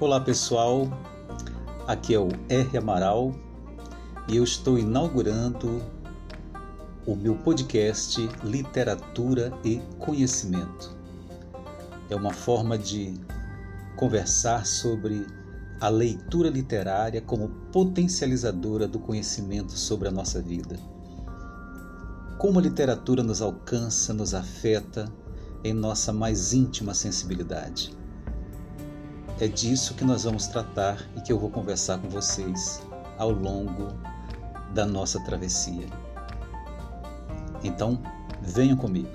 Olá pessoal, aqui é o R. Amaral e eu estou inaugurando o meu podcast Literatura e Conhecimento. É uma forma de conversar sobre a leitura literária como potencializadora do conhecimento sobre a nossa vida. Como a literatura nos alcança, nos afeta em nossa mais íntima sensibilidade. É disso que nós vamos tratar e que eu vou conversar com vocês ao longo da nossa travessia. Então, venham comigo.